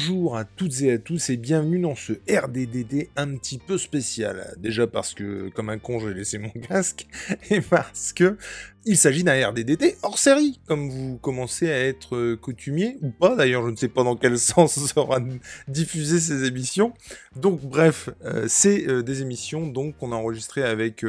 Bonjour à toutes et à tous et bienvenue dans ce RDDD un petit peu spécial. Déjà parce que, comme un con, j'ai laissé mon casque et parce que il s'agit d'un RDDD hors série, comme vous commencez à être euh, coutumier, ou pas d'ailleurs, je ne sais pas dans quel sens sera diffusé ces émissions. Donc bref, euh, c'est euh, des émissions qu'on a enregistrées avec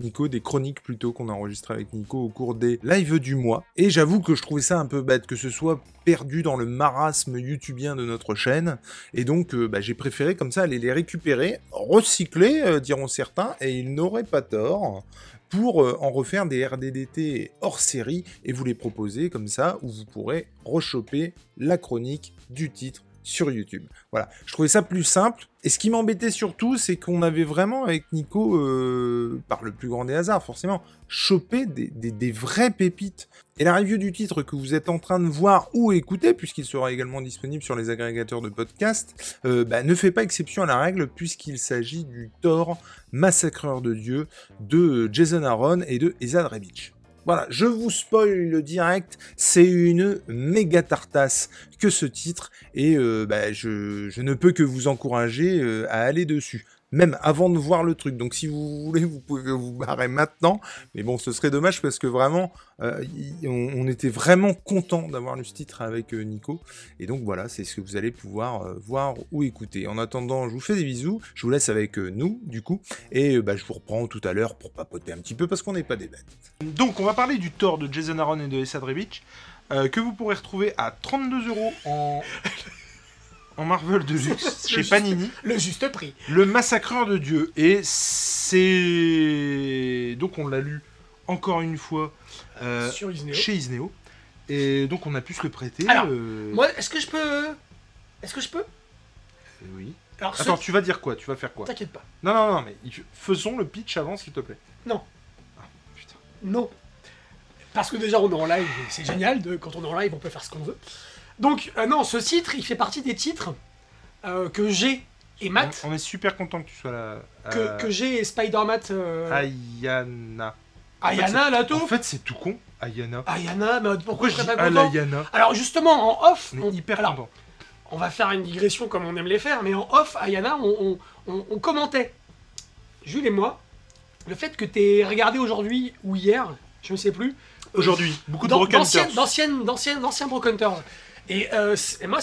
Nico, des chroniques plutôt qu'on a enregistrées avec Nico au cours des lives du mois. Et j'avoue que je trouvais ça un peu bête que ce soit perdu dans le marasme youtubien de notre chaîne. Et donc bah, j'ai préféré comme ça aller les récupérer, recycler, diront certains, et ils n'auraient pas tort pour euh, en refaire des RDDT hors série et vous les proposer comme ça où vous pourrez rechoper la chronique du titre sur YouTube. Voilà, je trouvais ça plus simple. Et ce qui m'embêtait surtout, c'est qu'on avait vraiment avec Nico, euh, par le plus grand des hasards forcément, chopé des, vraies pépites. Et la review du titre que vous êtes en train de voir ou écouter, puisqu'il sera également disponible sur les agrégateurs de podcast, euh, bah, ne fait pas exception à la règle, puisqu'il s'agit du Thor Massacreur de Dieu de Jason Aaron et de Ezad Rebic. Voilà, je vous spoil le direct, c'est une méga tartasse que ce titre, et euh, bah, je, ne peux que vous encourager euh, à aller dessus même avant de voir le truc. Donc si vous voulez, vous pouvez vous barrer maintenant. Mais bon, ce serait dommage parce que vraiment, euh, on, était vraiment content d'avoir le titre avec euh, Nico. Et donc voilà, c'est ce que vous allez pouvoir euh, voir ou écouter. En attendant, je vous fais des bisous. Je vous laisse avec nous, du coup. Et bah, je vous reprends tout à l'heure pour papoter un petit peu parce qu'on n'est pas des bêtes. Donc on va parler du tort de Jason Aaron et de Essad Rebic. que vous pourrez retrouver à 32 euros en en Marvel de luxe chez Panini. Le juste prix. Le Massacreur de Dieu. Et c'est. Donc on l'a lu encore une fois euh, chez Isneo. Et donc on a pu se le prêter. Alors, euh, moi, est-ce que je peux. Est-ce que je peux? Euh, Oui. Alors, Attends, tu vas dire quoi? Tu vas faire quoi? T'inquiète pas. Non, non, non, mais faisons le pitch avant, s'il te plaît. Non. Ah, putain. Non. Parce que déjà, on est en live, c'est génial. De, quand on est en live, on peut faire ce qu'on veut. Donc, euh, non, ce titre, il fait partie des titres euh, que j'ai et Matt. On, est super content que tu sois là. Que, que j'ai et Spider-Matt. Euh, Ayana. Ayana, là, tout En fait, c'est tout con. Ayana. Ayana, mais pourquoi, je serais pas content Alors, justement, en off. On est hyper content. On va faire une digression comme on aime les faire, mais en off, Ayana, on, on, commentait, Jules et moi, le fait que tu aies regardé aujourd'hui ou hier, je ne sais plus. Aujourd'hui, beaucoup de Broken D'anciennes, d'anciens Broken Hunters. Et, euh, et moi,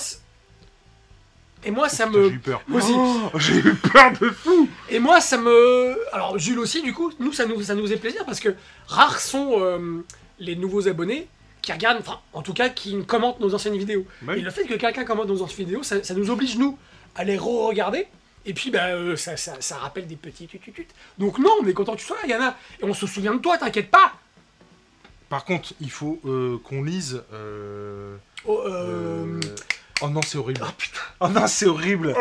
et moi, ça me. J'ai eu peur. Aussi. Oh, j'ai eu peur de fou. Et moi, ça me. Alors, Jules aussi, du coup, nous, ça nous, ça nous faisait plaisir parce que rares sont euh, les nouveaux abonnés qui regardent, enfin, en tout cas, qui commentent nos anciennes vidéos. Et le fait que quelqu'un commente nos anciennes vidéos, ça, nous oblige, nous, à les re-regarder. Et puis, bah, euh, ça, ça, ça, rappelle des petits tututut. Donc, non, on est content que tu sois là, Yana. Et on se souvient de toi, t'inquiète pas. Par contre, il faut qu'on lise. Oh, euh... oh, non, c'est horrible. Oh putain. Oh non, c'est horrible.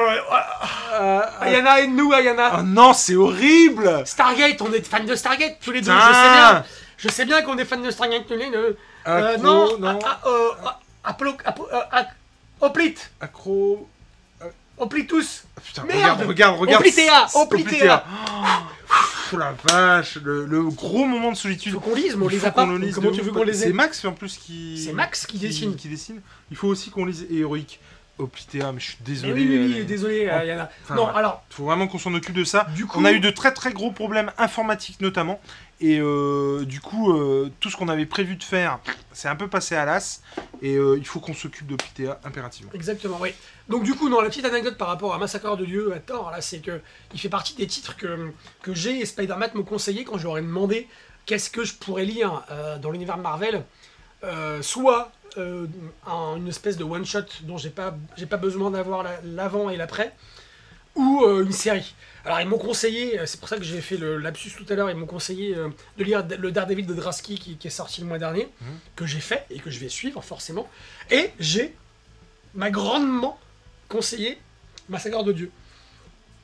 Euh, Ayana et nous, Ayana. Oh non, c'est horrible. Stargate, on est fan de Stargate tous les deux. Je sais bien. Je sais bien qu'on est fan de Stargate tous les deux. Euh, non, non. Ah, ah, euh, ah, Apollo, Oplit. Accro. Oplitus. putain, Merde. regarde, regarde, regarde. Oplitea. Oplitea. Oh la vache, le, gros moment de solitude. Faut qu'on lise, mais on les a pas. Comment tu veux qu'on les ait C'est Max en plus qui. C'est Max qui, dessine. Qui dessine. Il faut aussi qu'on lise Héroïque. Oplitea, mais je suis désolé. Oui, oui, oui désolé, euh, Yana. non, alors. Faut vraiment qu'on s'en occupe de ça. Du coup, on a eu de très très gros problèmes informatiques notamment. Et euh, du coup, euh, tout ce qu'on avait prévu de faire, c'est un peu passé à l'as. Et euh, il faut qu'on s'occupe d'Opitea impérativement. Exactement, oui. Donc du coup, dans la petite anecdote par rapport à Massacre de Dieu à Thor, là, c'est que il fait partie des titres que, j'ai et Spider-Man me conseillait quand je leur ai demandé qu'est-ce que je pourrais lire dans l'univers Marvel. soit une espèce de one-shot dont j'ai pas, pas besoin d'avoir l'avant et l'après, ou une série. Alors ils m'ont conseillé, euh, c'est pour ça que j'ai fait le lapsus tout à l'heure, ils m'ont conseillé euh, de lire le Daredevil de Drasky qui, est sorti le mois dernier, mhm. que j'ai fait et que je vais suivre forcément. Et j'ai m'a grandement conseillé Massacre de Dieu.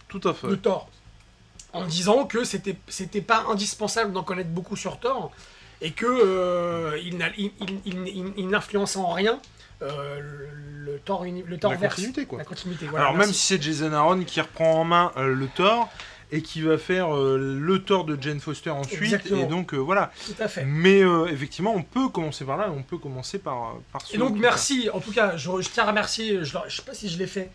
Tout à fait. De Thor. En disant que c'était c'était pas indispensable d'en connaître beaucoup sur Thor et que euh, il, n'influençait en rien euh, le Thor, le Thor la continuité quoi. La continuité, Alors même si c'est Jason Aaron qui reprend en main euh, le Thor, et qui va faire euh, le tort de Jane Foster ensuite. Exactement. Et donc voilà. Tout à fait. Mais effectivement, on peut commencer par là, on peut commencer par, par ce Et donc merci, en tout cas, je, je tiens à remercier, je, je sais pas si je l'ai fait,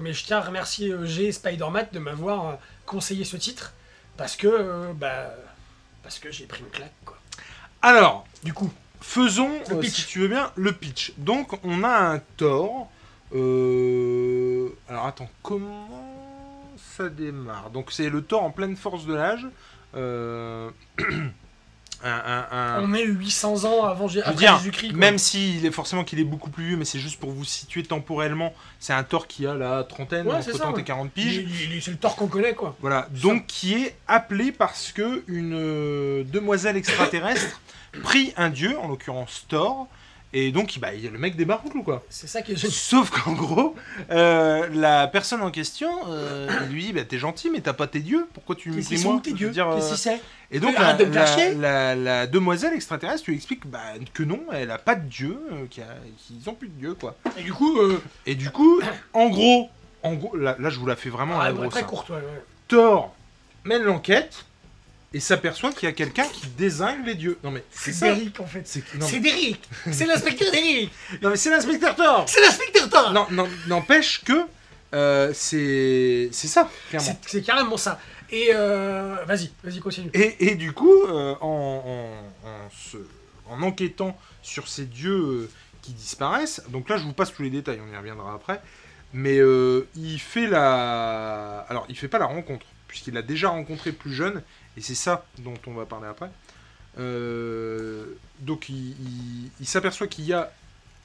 mais je tiens à remercier G Spider-Man de m'avoir conseillé ce titre, parce que, bah, parce que j'ai pris une claque, quoi. Alors, Du coup, Faisons, Le pitch. si tu veux bien, le pitch. Donc, on a un Thor. euh, Alors, attends, comment ça démarre? Donc, c'est le Thor en pleine force de l'âge. Euh, un- un- un- on est 800 ans avant, Jésus-Christ. même s'il est forcément qu'il est beaucoup plus vieux, mais c'est juste pour vous situer temporellement. C'est un Thor qui a la trentaine, Ouais, entre c'est ça, 30 et ouais. 40 Il- piges. c'est le tort qu'on connaît, quoi. Voilà, Ça. donc qui est appelé parce que une euh, demoiselle extraterrestre prit un dieu, en l'occurrence Thor, et donc bah, le mec débarque ou quoi. C'est ça qui est. Sauf qu'en gros, euh, la personne en question, euh, il lui dit bah, T'es gentil, mais t'as pas tes dieux, pourquoi tu me qu'ils moi tes dieux dire, euh, c'est Et donc, la, de la- la- la demoiselle extraterrestre lui explique bah, que non, elle a pas de dieu, euh, qu'ils ont plus de dieu, quoi. Et du coup, Et du coup, en gros, en gros là, là, je vous la fais vraiment à ah, la ouais, grosse. très courte, ouais, ouais. Thor mène l'enquête et s'aperçoit qu'il y a quelqu'un qui désingue les dieux. Non mais c'est. Derrick, en fait. C'est Derrick C'est l'inspecteur Derrick non, mais c'est l'inspecteur Thor. C'est l'inspecteur Thor Non, non, n'empêche que euh, c'est c'est ça. C'est carrément ça. Et euh, vas-y, vas-y, continue. Et, et du coup, euh, en, en, en se- en enquêtant sur ces dieux euh, qui disparaissent, donc là je vous passe tous les détails, on y reviendra après, mais il fait la... Alors il fait pas la rencontre, puisqu'il a déjà rencontré plus jeune, et c'est ça dont on va parler après. Euh, donc il, il- il s'aperçoit qu'il y a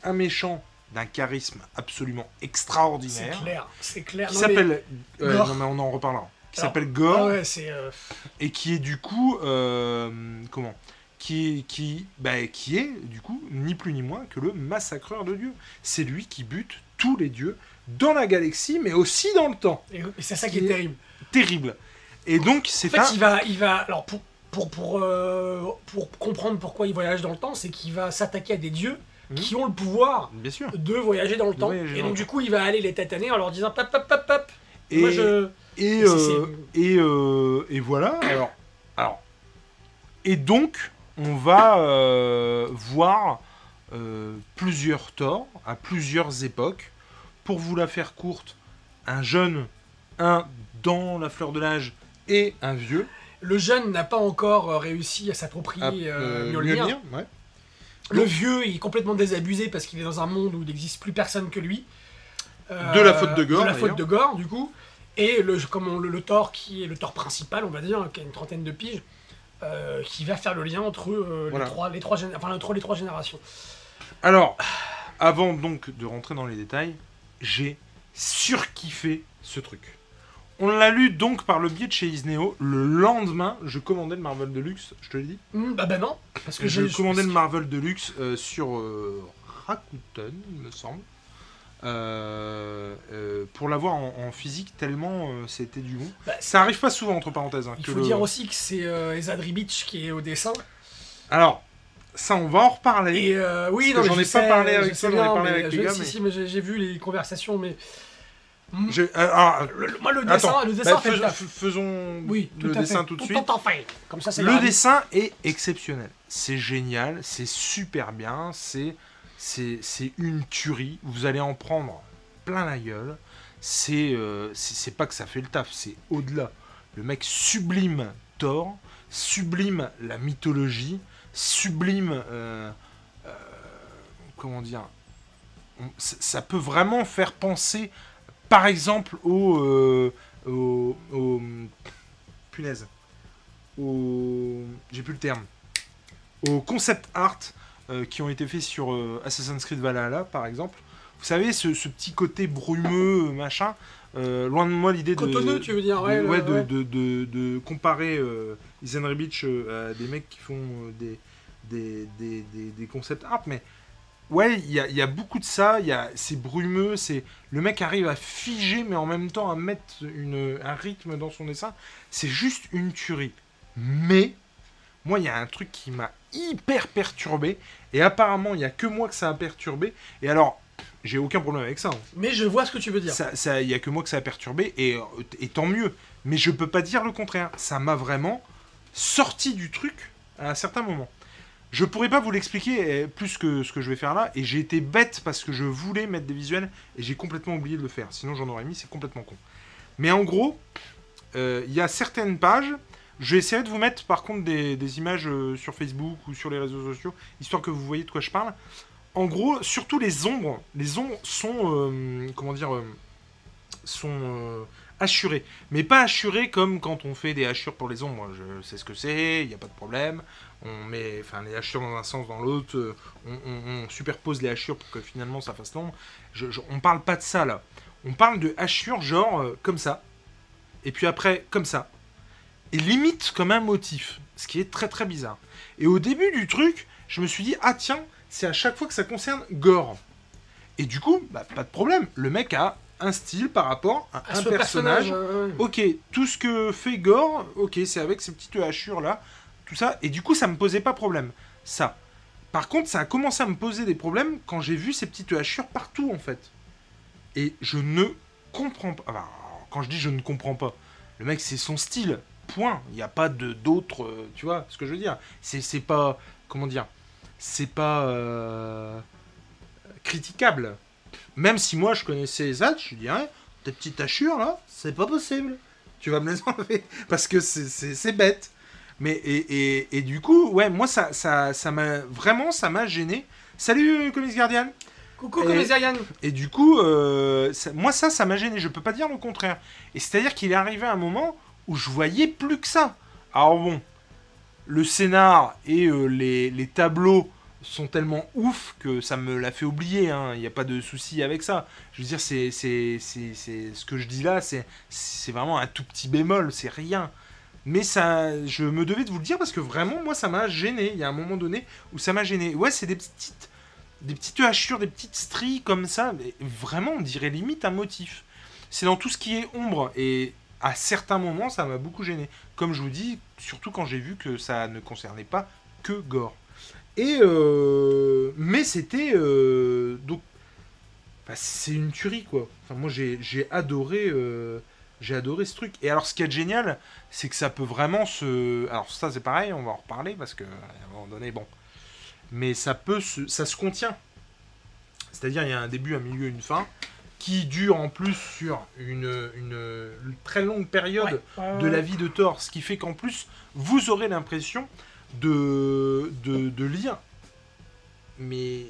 un méchant d'un charisme absolument C'est extraordinaire, clair, c'est clair. qui Non, mais- s'appelle... euh, non mais on en reparlera. Qui s'appelle Gore Ah ouais, c'est. euh, et qui est du coup euh, comment? Qui est, qui, bah, qui est du coup ni plus ni moins que le massacreur de dieux. C'est lui qui bute tous les dieux dans la galaxie, mais aussi dans le temps. et- et c'est ça qui Qui est est- terrible. Terrible. Et donc En c'est fait, un il va, il va. Alors pour pour pour euh, pour comprendre pourquoi il voyage dans le temps, c'est qu'il va s'attaquer à des dieux Mhm. qui ont le pouvoir bien sûr. de voyager dans le De temps. Et donc du coup, il va aller les tataner en leur disant pop pop pop pop. Et, Moi je. et, euh, et, euh, et voilà. Alors, alors et donc on va voir plusieurs torts à plusieurs époques. Pour vous la faire courte, un jeune, un dans la fleur de l'âge et un vieux. Le jeune n'a pas encore euh, réussi à s'approprier Ah, euh, euh, Mjolnir. Mjolnir, ouais. Le vieux, il est complètement désabusé parce qu'il est dans un monde où il n'existe plus personne que lui. Euh, De la faute de Gore, De la faute de Gore, du coup. Et le, comme on- le, le Thor, qui est le Thor principal, on va dire, qui a une trentaine de piges, euh, qui va faire le lien entre euh, Voilà. les, trois, les, trois géné- enfin, entre les trois générations. Alors, avant donc de rentrer dans les détails, j'ai surkiffé ce truc. On l'a lu donc par le biais de chez Isneo. Le lendemain, je commandais le Marvel Deluxe, je te l'ai dit. Hmm, bah, bah non, parce que je j'ai commandais le Marvel Deluxe euh, sur euh, Rakuten, il me semble. Euh, euh, pour l'avoir en, en physique tellement euh, c'était du bon. Bah, Ça arrive pas souvent entre parenthèses. hein, Il faut le- dire aussi que c'est Ezad Ribic qui est au dessin. Alors, ça on va en reparler. Et oui, j'en je ai pas parlé avec toi, j'en ai parlé avec les gars, si, mais- si, mais j'ai vu les conversations, mais. Je- euh, alors, Le- le- moi, le dessin, attends, le bah, fait faisons Oui, tout le dessin fait. tout de suite. en fait. Comme ça, c'est Le dessin est exceptionnel. C'est génial, c'est super bien, c'est une tuerie. Vous allez en prendre plein la gueule. C'est euh, c'est pas que ça fait le taf, c'est au-delà. Le mec sublime Thor, sublime la mythologie, sublime euh, euh, comment dire. on- ça peut vraiment faire penser, par exemple, au, euh, au, au- punaise. Au j'ai plus le terme. Aux concept art euh, qui ont été faits sur euh, Assassin's Creed Valhalla par exemple. Vous savez ce, ce petit côté brumeux machin loin de moi l'idée de Cotonneux, tu veux dire, de- ouais, le- ouais, de, ouais. de, de- de comparer Isenry Beach à des mecs qui font des, des, des, des, des concept art mais ouais il y a, il y a beaucoup de ça il y a c'est brumeux c'est le mec arrive à figer mais en même temps à mettre une, un rythme dans son dessin c'est juste une tuerie mais moi il y a un truc qui m'a hyper perturbé et apparemment il y a que moi que ça a perturbé et alors J'ai aucun problème avec ça. hein. Mais je vois ce que tu veux dire. Ça, ça, y a que moi que ça a perturbé et, et tant mieux. Mais je peux pas dire le contraire. Ça m'a vraiment sorti du truc à un certain moment. Je pourrais pas vous l'expliquer euh, plus que ce que je vais faire là. Et j'ai été bête parce que je voulais mettre des visuels et j'ai complètement oublié de le faire. Sinon j'en aurais mis, c'est complètement con. Mais en gros, euh, il y a certaines pages. Je vais essayer de vous mettre par contre des, images euh, sur Facebook ou sur les réseaux sociaux, histoire que vous voyez de quoi je parle. En gros, surtout les ombres. Les ombres sont, euh, comment dire, sont hachurées. Mais pas hachurées comme quand on fait des hachures pour les ombres. Je sais ce que c'est, il n'y a pas de problème. On met enfin, les hachures dans un sens, dans l'autre. euh, On, superpose les hachures pour que finalement ça fasse l'ombre. On parle pas de ça là. On parle de hachures genre euh, comme ça. Et puis après, comme ça. Et limite comme un motif. Ce qui est très très bizarre. Et au début du truc, je me suis dit, ah tiens, c'est à chaque fois que ça concerne Gore. Et du coup, bah, pas de problème. Le mec a un style par rapport à, À un personnage. personnage. ouais. Ok, tout ce que fait Gore, ok, c'est avec ces petites hachures là, tout ça. Et du coup, ça me posait pas problème. Ça. Par contre, ça a commencé à me poser des problèmes quand j'ai vu ces petites hachures partout en fait. Et je ne comprends pas. Enfin, quand je dis je ne comprends pas, le mec c'est son style. Point. Il n'y a pas de d'autres. euh, tu vois ce que je veux dire C'est c'est pas. Comment dire C'est pas. euh, critiquable. Même si moi je connaissais Zach, je dirais, tes petites hachures là, c'est pas possible. Tu vas me les enlever. Parce que c'est- c'est c'est bête. Mais et, et, et du coup, ouais, moi ça ça ça m'a vraiment ça m'a gêné. Salut euh, Comics Guardian. Coucou, Et- Commissarian. Et du coup, euh, ça- moi ça ça m'a gêné. Je peux pas dire le contraire. Et c'est-à-dire qu'il est arrivé un moment où je voyais plus que ça. Alors bon, le scénar et euh, les, les tableaux sont tellement ouf que ça me l'a fait oublier. hein. Il n'y a pas de souci avec ça. Je veux dire, c'est, c'est, c'est, ce que je dis là, c'est, c'est vraiment un tout petit bémol, c'est rien. Mais ça, je me devais de vous le dire parce que vraiment, moi, ça m'a gêné. Il y a un moment donné où ça m'a gêné. Ouais, c'est des petites, des petites hachures, des petites stries comme ça. Mais vraiment, on dirait limite un motif. C'est dans tout ce qui est ombre. Et à certains moments, ça m'a beaucoup gêné. Comme je vous dis, surtout quand j'ai vu que ça ne concernait pas que Gore. Et euh, mais c'était euh, donc bah, c'est une tuerie quoi. Enfin moi j'ai adoré euh, j'ai adoré ce truc. Et alors ce qui est génial, c'est que ça peut vraiment se alors ça c'est pareil, on va en reparler parce que à un moment donné bon. Mais ça peut se ça se contient. C'est-à-dire il y a un début, un milieu, une fin qui dure en plus sur une, une, une très longue période Ouais, de la vie de Thor, ce qui fait qu'en plus, vous aurez l'impression de, de, de lire, mais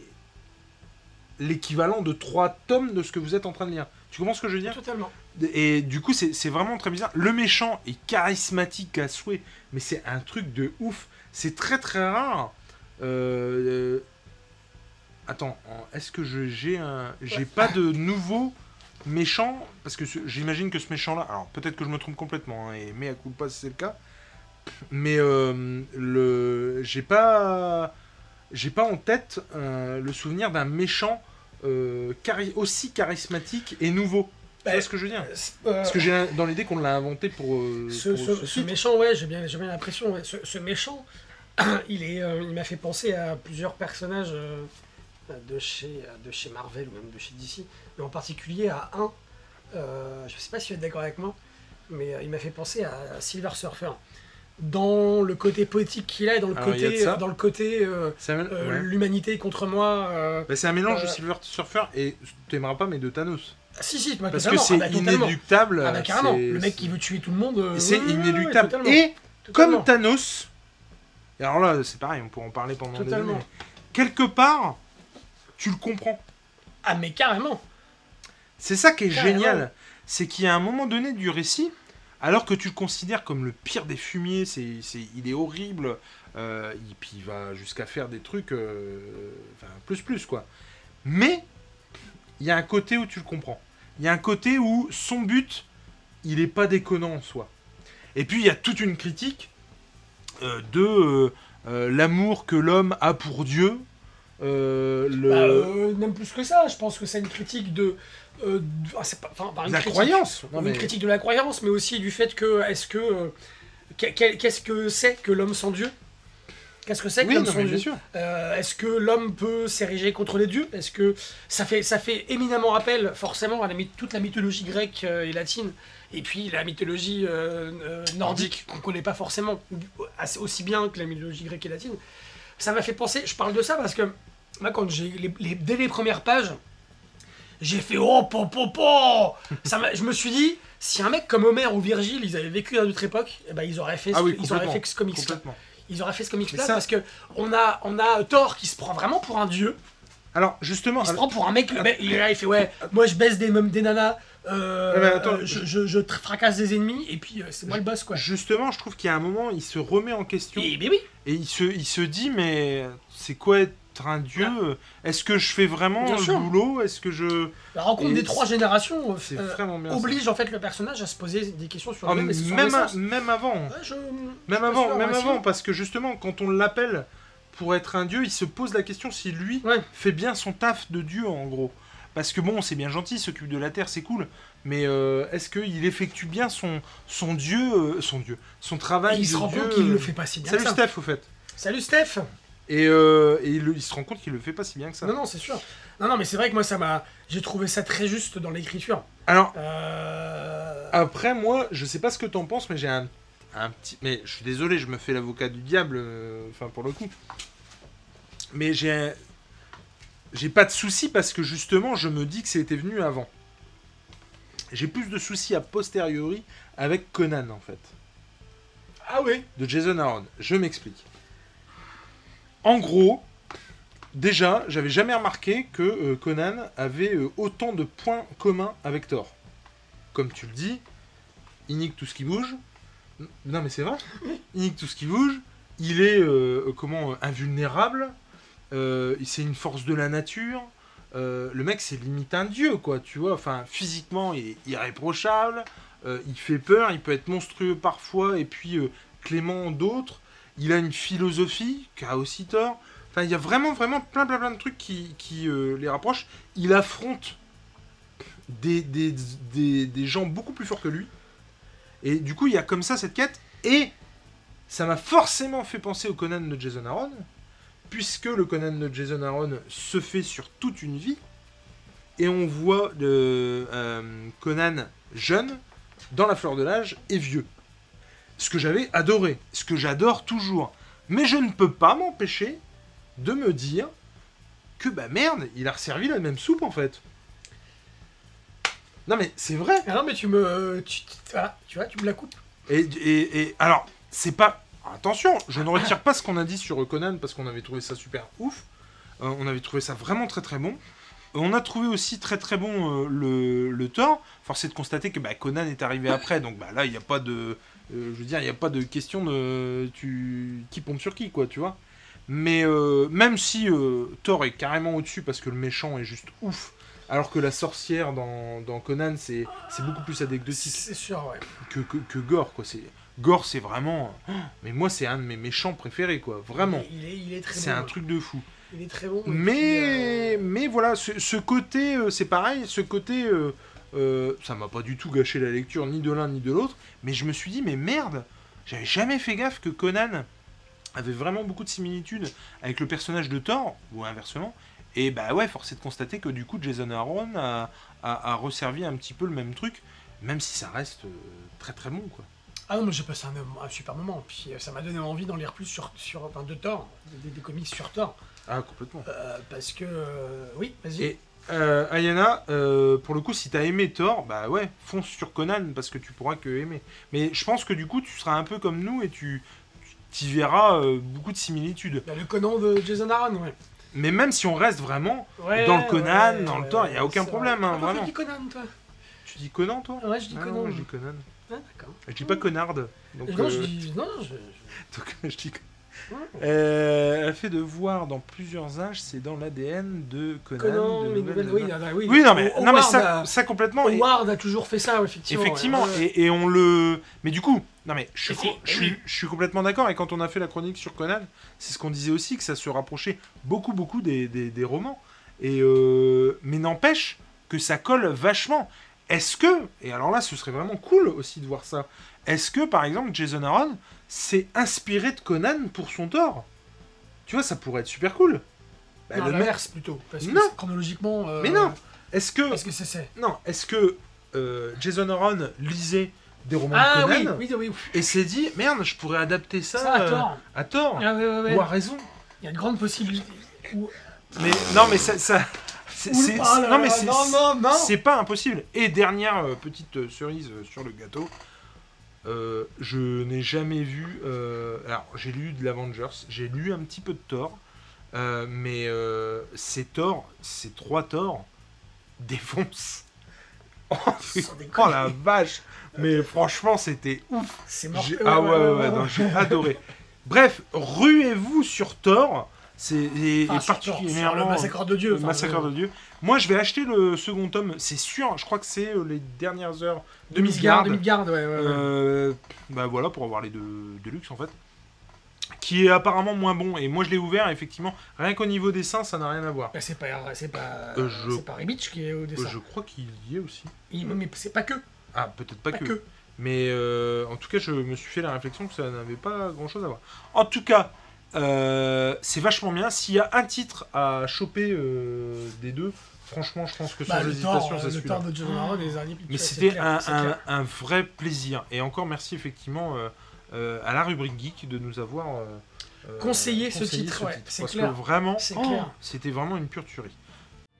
l'équivalent de trois tomes de ce que vous êtes en train de lire. Tu comprends ce que je veux dire? Totalement. Et du coup, c'est vraiment très bizarre. Le méchant est charismatique à souhait, mais c'est un truc de ouf. C'est très très rare. Euh, euh, Attends, en- est-ce que je- j'ai un... J'ai Ouais. pas de nouveau méchant? Parce que j'imagine que ce méchant-là... Alors, peut-être que je me trompe complètement, hein, et mais à coup pas si c'est le cas. Mais euh, le... J'ai pas... J'ai pas en tête euh, le souvenir d'un méchant euh, chari- aussi charismatique et nouveau. Tu Bah, vois ce que je veux dire Parce que j'ai dans l'idée qu'on l'a inventé pour, ce, pour ce- ce ce titre. méchant, ouais, j'ai bien, j'ai bien l'impression. ouais. Ce, méchant, il est, il m'a fait penser à plusieurs personnages de chez, de chez Marvel ou même de chez DC, mais en particulier à un. je sais pas si tu es d'accord avec moi, mais il m'a fait penser à Silver Surfer. Dans le côté poétique qu'il a et dans le Alors, côté, dans le côté euh, euh, ouais. l'humanité contre moi. euh, Bah, c'est un mélange de Silver Surfer et t'aimeras pas mais de Thanos. ah, si si, Parce que c'est Ah, bah, inéluctable. Ah bah carrément, le mec qui veut tuer tout le monde. C'est inéluctable. et Totalement. comme Thanos, et alors là c'est pareil, on pourrait en parler pendant des années. Quelque part, tu le comprends. Ah mais carrément. C'est ça qui est Carrément. génial. C'est qu'il y a un moment donné du récit, alors que tu le considères comme le pire des fumiers, c'est, il est horrible, euh, et puis il va jusqu'à faire des trucs, euh, plus plus quoi. Mais, il y a un côté où tu le comprends. Il y a un côté où son but, il est pas déconnant en soi. Et puis il y a toute une critique euh, de euh, euh, l'amour que l'homme a pour Dieu. euh. Bah, euh, même plus que ça, je pense que c'est une critique de. Euh, ah, pas, une la critique- croyance. Non, une critique de la croyance, mais aussi du fait que est-ce que euh, qu'est- qu'est- qu'est-ce que c'est que l'homme sans Dieu? Qu'est-ce que c'est que Oui, l'homme sans Dieu? Euh, Est-ce que l'homme peut s'ériger contre les dieux? Est-ce que ça fait, ça fait éminemment appel forcément à la, toute la mythologie grecque et latine et puis la mythologie nordique qu'on connaît pas forcément aussi bien que la mythologie grecque et latine. Ça m'a fait penser, je parle de ça parce que moi quand j'ai dès les premières pages, j'ai fait oh po po po. Ça Je me suis dit si un mec comme Homer ou Virgile ils avaient vécu à notre époque, eh ben, ils auraient fait, Ah oui, ils auraient fait ce comics là ils auraient fait ce comics là ça- parce que on a on a Thor qui se prend vraiment pour un dieu. Alors, justement, il se prend pour un mec le mec, il est là il fait ouais moi je baisse des des nanas euh, Ouais, mais attends, euh, je, je, fracasse des ennemis et puis euh, c'est moi le boss quoi. Justement, je trouve qu'il y a un moment, il se remet en question. et mais oui. Et il se, il se dit, mais c'est quoi être un dieu Est-ce que je fais vraiment Bien le sûr. boulot? Est-ce que je... la rencontre Et des trois générations euh, euh, ça. oblige en fait le personnage à se poser des questions sur Ah, même, même avant. Ouais, je- je Même avant, sûr, même avant, parce que justement, quand on l'appelle pour être un dieu, il se pose la question si lui Ouais. fait bien son taf de dieu, en gros. Parce que bon, c'est bien gentil, il s'occupe de la terre, c'est cool, mais euh, est-ce qu'il effectue bien son, son dieu, euh, son dieu, son Et travail il se rend compte qu'il le fait pas si bien Salut ça. Steph, au fait. Salut Steph Et, euh, et il, il se rend compte qu'il le fait pas si bien que ça. Non, non, c'est sûr. Non, non, mais c'est vrai que moi, ça m'a. J'ai trouvé ça très juste dans l'écriture. Alors, Euh... après, moi, je sais pas ce que t'en penses, mais j'ai un, un petit. Mais je suis désolé, je me fais l'avocat du diable, euh, enfin, pour le coup. Mais j'ai un- J'ai pas de soucis parce que justement, je me dis que c'était venu avant. J'ai plus de soucis a posteriori avec Conan, en fait. Ah oui de Jason Aaron. Je m'explique. En gros, déjà, j'avais jamais remarqué que euh, Conan avait euh, autant de points communs avec Thor. Comme tu le dis, il nique tout ce qui bouge. Non mais c'est vrai. Il nique tout ce qui bouge. Il est euh, comment invulnérable. C'est une force de la nature. Le mec c'est limite un dieu quoi, tu vois. Enfin physiquement il est irréprochable. Il fait peur. Il peut être monstrueux parfois et puis clément d'autres. Il a une philosophie qu'a aussi Thor. Enfin, il y a vraiment, vraiment plein, plein, plein de trucs qui, qui euh, les rapprochent. Il affronte des, des gens beaucoup plus forts que lui. Et du coup, il y a comme ça cette quête. Et ça m'a forcément fait penser au Conan de Jason Aaron. Puisque le Conan de Jason Aaron se fait sur toute une vie. Et on voit le, euh, Conan jeune, dans la fleur de l'âge, et vieux. Ce que j'avais adoré. Ce que j'adore toujours. Mais je ne peux pas m'empêcher de me dire que bah merde, il a resservi la même soupe en fait. Non mais c'est vrai. Ah non, mais tu me. Tu, tu vois, tu me la coupes. Et, et, et- alors, c'est pas. Attention, je ne retire pas ce qu'on a dit sur Conan parce qu'on avait trouvé ça super ouf. Euh, on avait trouvé ça vraiment très très bon. On a trouvé aussi très très bon euh, le, le Thor. Force est de constater que bah, Conan est arrivé après, donc bah, là il n'y a pas de. Euh, je veux dire, il n'y a pas de question de. Tu, qui pompe sur qui, quoi, tu vois. Mais euh, même si euh, Thor est carrément au-dessus parce que le méchant est juste ouf, alors que la sorcière dans, dans Conan c'est beaucoup plus anecdotique C'est sûr, ouais. que, que, que Gore, quoi. C'est... Gore, c'est vraiment. Mais moi, c'est un de mes méchants préférés, quoi. Vraiment. Il est, il est très C'est bon. un truc de fou. Il est très bon. puis, Mais, euh, mais voilà, ce, ce côté, c'est pareil, ce côté, euh, ça m'a pas du tout gâché la lecture, ni de l'un ni de l'autre, mais je me suis dit, mais merde, j'avais jamais fait gaffe que Conan avait vraiment beaucoup de similitudes avec le personnage de Thor, ou inversement, et bah ouais, force est de constater que du coup, Jason Aaron a, a, a resservi un petit peu le même truc, même si ça reste euh, très très bon, quoi. Ah non, mais j'ai passé un, un super moment. Puis euh, ça m'a donné envie d'en lire plus sur, sur enfin, de Thor, des, des comics sur Thor. Ah, complètement. Euh, parce que. euh, oui, vas-y. Et euh, Ayana, euh, pour le coup, si t'as aimé Thor, bah ouais, fonce sur Conan parce que tu pourras que aimer. Mais je pense que du coup, tu seras un peu comme nous et tu tu y verras euh, beaucoup de similitudes. Bah, le Conan de Jason Aaron, ouais. Mais même si on reste vraiment Ouais, dans le Conan, ouais, dans le Thor, il y a aucun problème, vrai. hein, Ah, vraiment. tu dis Conan, toi? Tu dis Conan, toi? Ouais, je dis Ah Conan. non, je dis Conan. Ah, d'accord. Je dis pas Connard. Donc, non, euh, je dis. Non, je. je- donc, je dis. Euh, elle fait de voir dans plusieurs âges, c'est dans l'ADN de Conan. Conan, de les nouvelles- nouvelles. Oui, ah, bah oui. Oui, non, mais, non, mais ça, a- ça complètement. et- Howard a toujours fait ça, effectivement. Effectivement, ouais, ouais. et, et on le. Mais du coup, non mais je suis, je suis, oui. je suis complètement d'accord. Et quand on a fait la chronique sur Conan, c'est ce qu'on disait aussi que ça se rapprochait beaucoup, beaucoup des, des- des romans. Et euh, mais n'empêche que ça colle vachement. Est-ce que et alors là, ce serait vraiment cool aussi de voir ça. Est-ce que par exemple Jason Aaron s'est inspiré de Conan pour son tort Tu vois, ça pourrait être super cool. Bah, non, l'inverse plutôt. Parce que chronologiquement. Euh, mais non Est-ce que. Parce que c'est. Non, est-ce que euh, Jason Aaron lisait des romans ah, de Conan oui, oui, oui, et s'est dit merde, je pourrais adapter ça, ça à tort. à tort. Ah, Ou à raison. Il y a de grandes possibilités. Mais non, mais ça. ça... C'est, non mais c'est pas impossible. Et dernière petite cerise sur le gâteau, euh, je n'ai jamais vu. Euh, alors, j'ai lu de l'Avengers, j'ai lu un petit peu de Thor, euh, mais ces Thor, ces trois Thor, défoncent. Oh, oh, la vache Mais franchement, c'était ouf C'est mort. Ah ouais, ouais, ouais, j'ai adoré. Bref, ruez-vous sur Thor. C'est particulièrement le massacre de Dieu. Le massacre de Dieu. Moi, je vais acheter le second tome, c'est sûr. Je crois que c'est euh, les dernières heures de Midgard. De Midgard, ouais, ouais, euh, bah voilà, pour avoir les deux de luxe en fait. Qui est apparemment moins bon. Et moi, je l'ai ouvert, effectivement, rien qu'au niveau dessin, ça n'a rien à voir. Bah, c'est pas, c'est pas, euh, je... pas qui est au dessin. je crois qu'il y est aussi. mais c'est pas que. Ah, peut-être pas, que. Mais en tout cas, je me suis fait la réflexion que ça n'avait pas grand chose à voir. En tout cas, euh, c'est vachement bien. S'il y a un titre à choper euh, des deux, franchement, je pense que sur bah, l'hésitation, c'est celui-là. Mais c'était un, vrai plaisir. Et encore merci effectivement euh, à la rubrique geek de nous avoir conseillé, ce titre. parce que vraiment, oh, c'était vraiment une pure tuerie.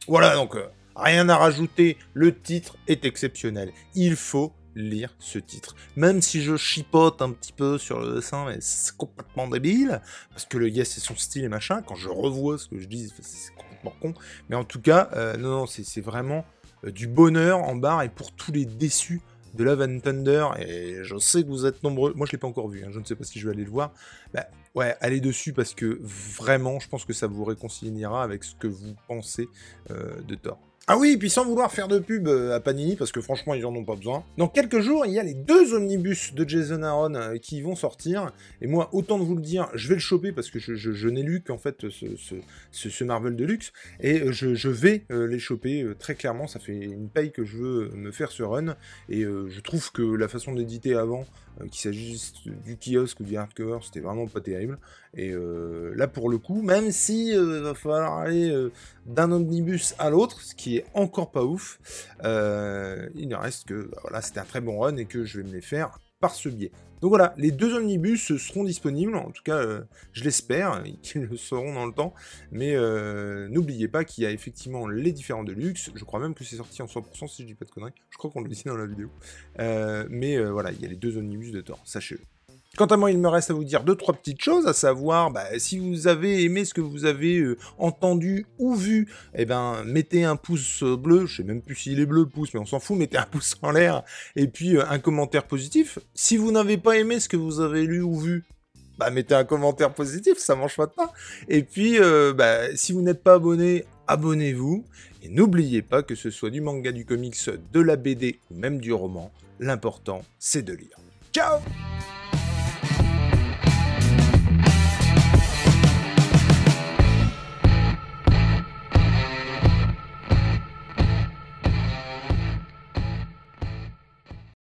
Voilà, donc rien à rajouter. Le titre est exceptionnel. Il faut lire ce titre. Même si je chipote un petit peu sur le dessin, mais c'est complètement débile, parce que le gars c'est son style et machin, quand je revois ce que je dis, c'est complètement con. Mais en tout cas, euh, non, non, c'est vraiment euh, du bonheur en barre et pour tous les déçus de Love and Thunder, et je sais que vous êtes nombreux, moi je l'ai pas encore vu, hein, je ne sais pas si je vais aller le voir, bah, ouais, allez dessus parce que vraiment, je pense que ça vous réconciliera avec ce que vous pensez euh, de Thor. Ah oui, puis sans vouloir faire de pub euh, à Panini, parce que franchement, ils en ont pas besoin. Dans quelques jours, il y a les deux omnibus de Jason Aaron euh, qui vont sortir. Et moi, autant de vous le dire, je vais le choper parce que je, n'ai lu qu'en fait ce, Marvel Deluxe. Et euh, je, vais les choper très clairement. Ça fait une paye que je veux me faire ce run. Et je trouve que la façon d'éditer avant, qu'il s'agisse du kiosque ou du hardcover, c'était vraiment pas terrible. Et là, pour le coup, même si va falloir aller d'un omnibus à l'autre, ce qui est encore pas ouf, euh, il ne reste que bah, voilà, c'était un très bon run et que je vais me les faire ce biais. Donc voilà, les deux omnibus seront disponibles, en tout cas euh, je l'espère, qu'ils le seront dans le temps, mais euh, n'oubliez pas qu'il y a effectivement les différents Deluxe, je crois même que c'est sorti en 100% si je dis pas de conneries, je crois qu'on le dit dans la vidéo, mais voilà, il y a les deux omnibus de Thor, sachez-le. Quant à moi, il me reste à vous dire deux, trois petites choses, à savoir, bah, si vous avez aimé ce que vous avez euh, entendu ou vu, eh ben, mettez un pouce bleu, je sais même plus s'il est bleu le pouce, mais on s'en fout, mettez un pouce en l'air, et puis euh, un commentaire positif. Si vous n'avez pas aimé ce que vous avez lu ou vu, bah, mettez un commentaire positif, ça mange pas de pain. Et puis, euh, bah, si vous n'êtes pas abonné, abonnez-vous. Et n'oubliez pas que ce soit du manga, du comics, de la BD ou même du roman, l'important c'est de lire. Ciao